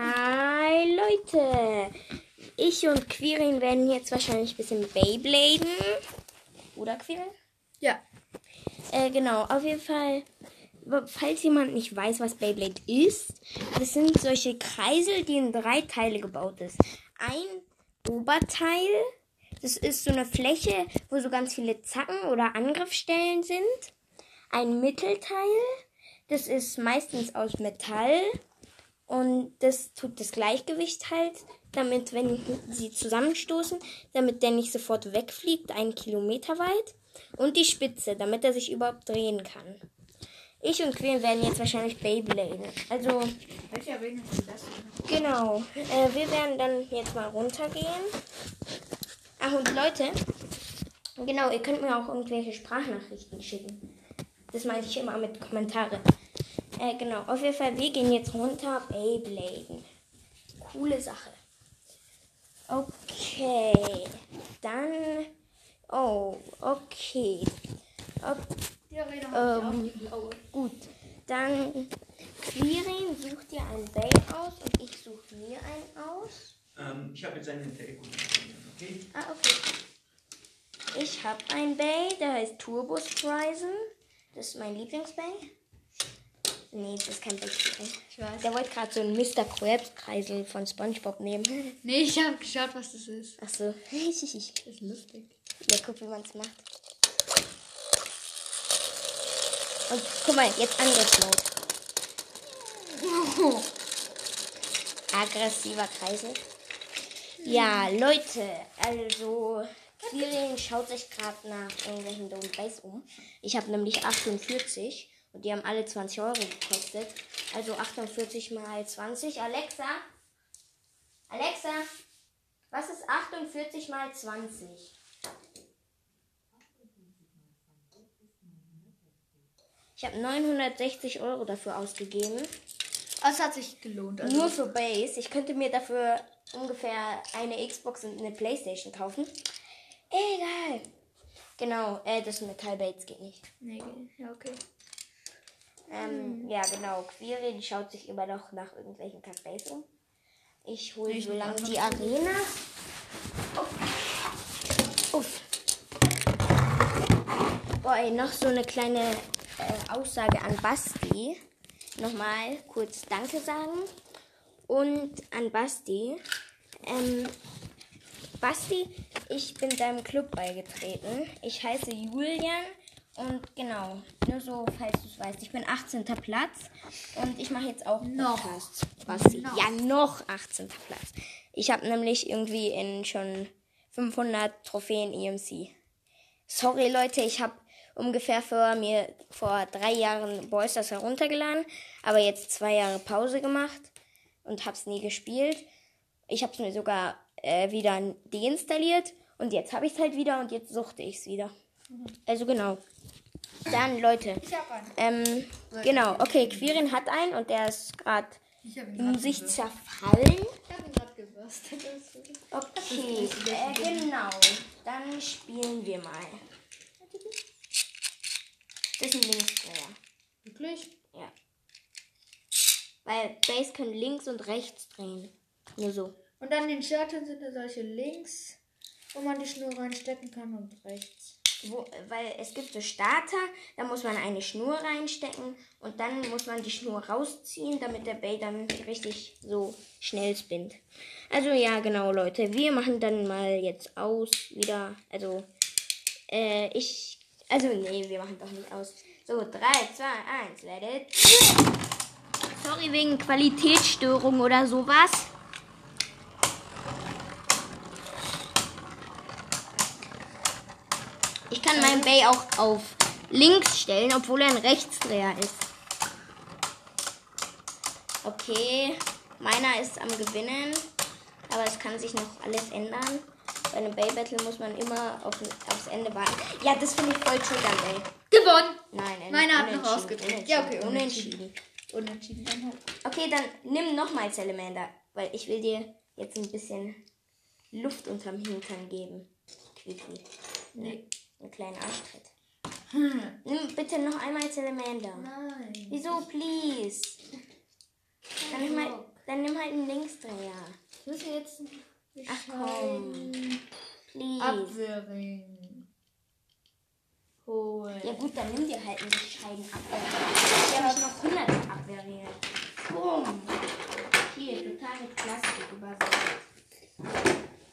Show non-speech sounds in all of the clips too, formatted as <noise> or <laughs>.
Hi Leute! Ich und Quirin werden jetzt wahrscheinlich ein bisschen Beybladen. Oder Quirin? Ja. Äh, genau, auf jeden Fall. Falls jemand nicht weiß, was Beyblade ist, das sind solche Kreisel, die in drei Teile gebaut ist. Ein Oberteil, das ist so eine Fläche, wo so ganz viele Zacken oder Angriffsstellen sind. Ein Mittelteil, das ist meistens aus Metall und das tut das Gleichgewicht halt, damit, wenn sie zusammenstoßen, damit der nicht sofort wegfliegt, einen Kilometer weit. Und die Spitze, damit er sich überhaupt drehen kann. Ich und Queen werden jetzt wahrscheinlich Beyblade. Also. Welche Arena ist das? Genau. Äh, wir werden dann jetzt mal runtergehen. Ach, und Leute. Genau, ihr könnt mir auch irgendwelche Sprachnachrichten schicken. Das meine ich immer mit Kommentare. Äh, genau. Auf jeden Fall, wir gehen jetzt runter Beybladen. Coole Sache. Okay. Dann. Oh, okay. okay. Ähm, die blaue. Gut, dann Quirin sucht dir ein Bay aus und ich suche mir einen aus. Ähm, ich habe jetzt einen Telefon. Okay? Ah, okay. Ich habe ein Bay, der heißt Turbo Strisen. Das ist mein Lieblingsbay. Nee, das ist kein Bay. Ich weiß. Der wollte gerade so einen Mr. Krabs Kreisel von SpongeBob nehmen. <laughs> Nee, ich habe geschaut, was das ist. Ach so. Das <laughs> ist lustig. Ja, guck, wie man es macht. Und guck mal, jetzt Angriffsmode. <laughs> Aggressiver Kreisel. Ja, Leute, also Quirin schaut sich gerade nach irgendwelchen dummen Base um. Ich habe nämlich 48 und die haben alle 20 Euro gekostet. Also 48 mal 20. Alexa? Alexa? Was ist 48 mal 20? Ich habe 960 Euro dafür ausgegeben. Es hat sich gelohnt. Also Nur für Base. Ich könnte mir dafür ungefähr eine Xbox und eine Playstation kaufen. Egal. Genau, äh, das Metallbates geht nicht. Nee, ja, okay. Ähm, ja, genau. Query, die schaut sich immer noch nach irgendwelchen Cafés um. Ich hole so lange die Arena. Uff. Uff. Boah, ey, noch so eine kleine äh, Aussage an Basti. Nochmal kurz Danke sagen. Und an Basti. Ähm, Basti, ich bin deinem Club beigetreten. Ich heiße Julian und genau, nur so, falls du es weißt, ich bin 18. Platz und ich mache jetzt auch Noch. Podcasts. Basti. Noch. Ja, noch 18. Platz. Ich habe nämlich irgendwie in schon 500 Trophäen EMC. Sorry Leute, ich habe ungefähr vor mir vor drei Jahren Boysters heruntergeladen, aber jetzt zwei Jahre Pause gemacht und hab's nie gespielt. Ich hab's mir sogar äh, wieder deinstalliert und jetzt habe ich's halt wieder und jetzt suchte ich's wieder. Also genau. Dann Leute, Ich habe einen. ähm, genau, okay, Quirin hat einen und der ist gerade in sich gewürzt. zerfallen. Ich habe ihn gerade gewürzt. Okay, äh, genau. Dann spielen wir mal. Das ist ein Linksdreher. Wirklich? Ja. Weil Base können links und rechts drehen. Nur so. Und an den Shirten sind da solche Links, wo man die Schnur reinstecken kann und rechts. Wo, weil es gibt so Starter, da muss man eine Schnur reinstecken und dann muss man die Schnur rausziehen, damit der Bay dann richtig so schnell spinnt. Also ja, genau, Leute. Wir machen dann mal jetzt aus wieder. Also, äh, ich. Also, nee, wir machen doch nicht aus. So, 3, 2, 1, let it. Sorry wegen Qualitätsstörung oder sowas. Kann meinen Bay auch auf links stellen, obwohl er ein Rechtsdreher ist. Okay, meiner ist am Gewinnen, aber es kann sich noch alles ändern. Bei einem Bay Battle muss man immer auf, aufs Ende warten. Ja, das finde ich voll triggern, ey. Gewonnen! Nein, ein- Meiner hat noch ausgedrückt. Ja, okay, unentschieden. Unentschieden dann halt. Okay, dann nimm nochmal Salamander, weil ich will dir jetzt ein bisschen Luft unterm Hintern geben. Quickly. Nee. Einen kleinen Arschtritt. Hm. Nimm bitte noch einmal Salamander. Nein. Wieso, please? Kann ich, mal, Dann nimm halt einen Linksdreher. Ich muss jetzt Ach komm. Please. Abwehrring holen. Ja gut, dann nimm dir halt einen gescheiten Abwehrring. Hier habe ich noch 100 Abwehrringe. Boom. Hier, total mit Plastik übersetzt.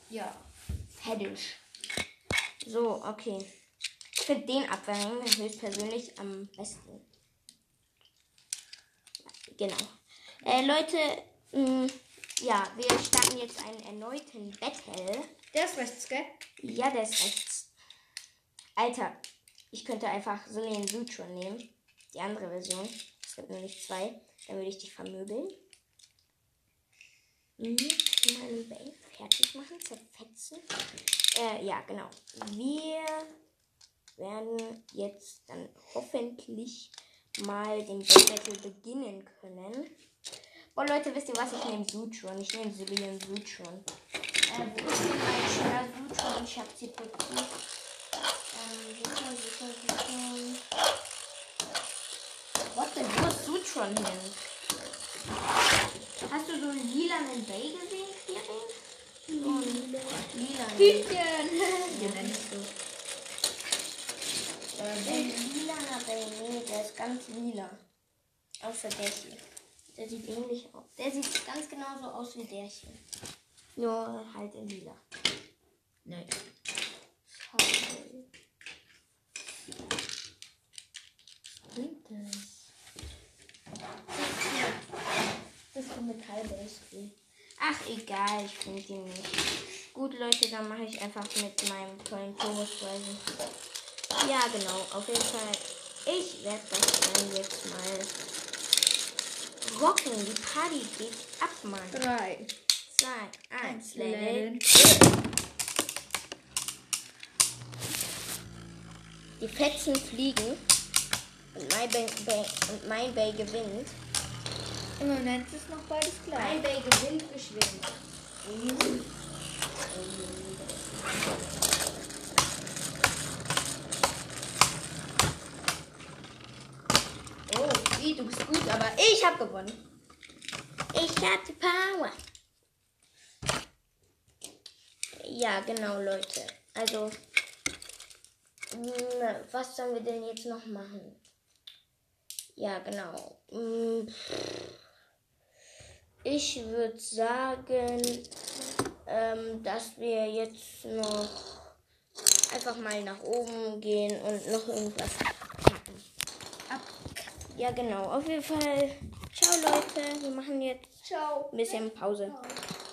Ja. Fertig. So, okay. Ich finde den Abwehrring höchstpersönlich am besten. Genau. Äh, Leute, mh, ja, wir starten jetzt einen erneuten Battle. Der ist rechts, gell? Ja, der ist rechts. Alter, ich könnte einfach Sillian Sutron nehmen. Die andere Version. Es gibt nämlich zwei. Dann würde ich dich vermöbeln. Bane machen, zerfetzen. Äh, ja, genau. Wir werden jetzt dann hoffentlich mal den Battle beginnen können. Boah, Leute, wisst ihr was? Ich nehme Sutron. Ich nehme Sillian Sutron. Äh, wo ist denn mein schöner Sutron? Ich hab's hier blockiert. Ähm, Sutron, Sutron, Sutron. What the, wo ist Sutron hin? Hast du so einen lilanen Bay gesehen, lilanen. Hühnchen. ja, nenn ich so. Ein lilaner Bay, nee, der ist ganz lila. Außer der hier. Der sieht ähnlich aus. Der sieht ganz genauso aus wie der hier. Nur halt in lila. Nein. Schade. Bringt das? Das ist ein Metallbeispiel. Ach, egal, ich finde die nicht. Gut, Leute, dann mache ich einfach mit meinem tollen Turbo-Speisen. Ja, genau, auf jeden Fall. Ich werde das dann jetzt mal rocken. Die Party geht ab, Mann. Drei. Zwei, eins, Level. Die Fetzen fliegen. Und mein Bay, Bay, und mein Bay gewinnt. Im Moment ist noch beides gleich. Mein Bay gewinnt geschwind. Oh, wie, du bist gut, aber ich hab gewonnen. Ich hab die Power. Ja, genau, Leute. Also, mh, was sollen wir denn jetzt noch machen? Ja, genau. Mh, Ich würde sagen, ähm, dass wir jetzt noch einfach mal nach oben gehen und noch irgendwas packen. Ja, genau. Auf jeden Fall. Ciao, Leute. Wir machen jetzt Ciao. ein bisschen Pause. Ciao.